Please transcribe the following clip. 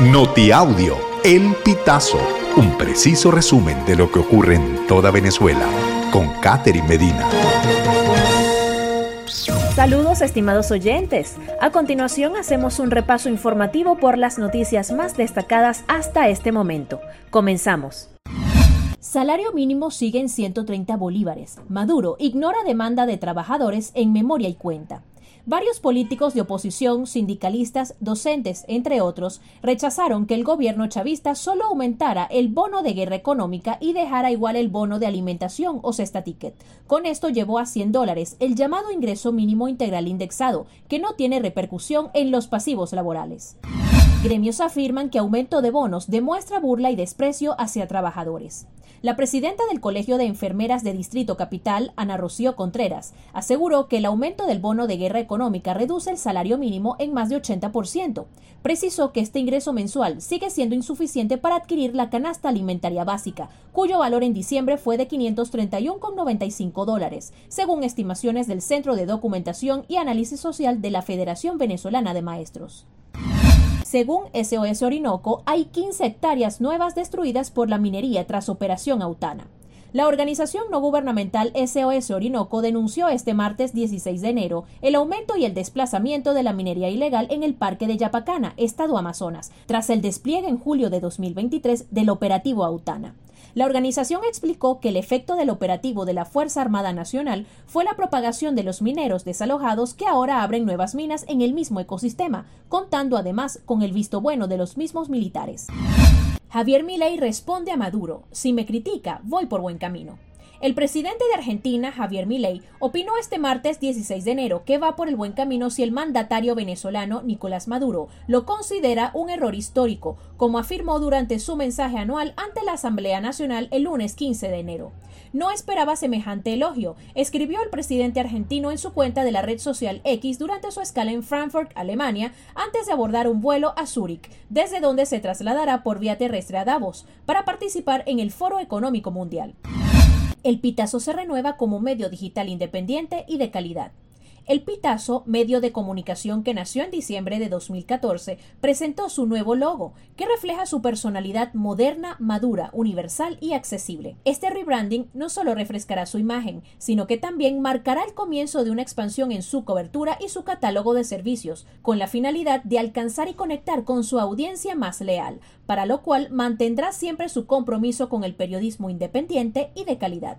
Notiaudio, El Pitazo, un preciso resumen de lo que ocurre en toda Venezuela, con Catherine Medina. Saludos estimados oyentes. A continuación hacemos un repaso informativo por las noticias más destacadas hasta este momento. Comenzamos. Salario mínimo sigue en 130 bolívares. Maduro ignora demanda de trabajadores en memoria y cuenta. Varios políticos de oposición, sindicalistas, docentes, entre otros, rechazaron que el gobierno chavista solo aumentara el bono de guerra económica y dejara igual el bono de alimentación o cesta ticket. Con esto llevó a 100 dólares el llamado ingreso mínimo integral indexado, que no tiene repercusión en los pasivos laborales. Gremios afirman que aumento de bonos demuestra burla y desprecio hacia trabajadores. La presidenta del Colegio de Enfermeras de Distrito Capital, Ana Rocío Contreras, aseguró que el aumento del bono de guerra económica reduce el salario mínimo en más de 80%. Precisó que este ingreso mensual sigue siendo insuficiente para adquirir la canasta alimentaria básica, cuyo valor en diciembre fue de 531,95 dólares, según estimaciones del Centro de Documentación y Análisis Social de la Federación Venezolana de Maestros. Según SOS Orinoco, hay 15 hectáreas nuevas destruidas por la minería tras Operación Autana. La organización no gubernamental SOS Orinoco denunció este martes 16 de enero el aumento y el desplazamiento de la minería ilegal en el parque de Yapacana, estado Amazonas, tras el despliegue en julio de 2023 del operativo Autana. La organización explicó que el efecto del operativo de la Fuerza Armada Nacional fue la propagación de los mineros desalojados que ahora abren nuevas minas en el mismo ecosistema, contando además con el visto bueno de los mismos militares. Javier Milei responde a Maduro, si me critica, voy por buen camino. El presidente de Argentina, Javier Milei, opinó este martes 16 de enero que va por el buen camino si el mandatario venezolano Nicolás Maduro lo considera un error histórico, como afirmó durante su mensaje anual ante la Asamblea Nacional el lunes 15 de enero. No esperaba semejante elogio, escribió el presidente argentino en su cuenta de la red social X durante su escala en Frankfurt, Alemania, antes de abordar un vuelo a Zúrich, desde donde se trasladará por vía terrestre a Davos, para participar en el Foro Económico Mundial. El Pitazo se renueva como medio digital independiente y de calidad. El Pitazo, medio de comunicación que nació en diciembre de 2014, presentó su nuevo logo, que refleja su personalidad moderna, madura, universal y accesible. Este rebranding no solo refrescará su imagen, sino que también marcará el comienzo de una expansión en su cobertura y su catálogo de servicios, con la finalidad de alcanzar y conectar con su audiencia más leal, para lo cual mantendrá siempre su compromiso con el periodismo independiente y de calidad.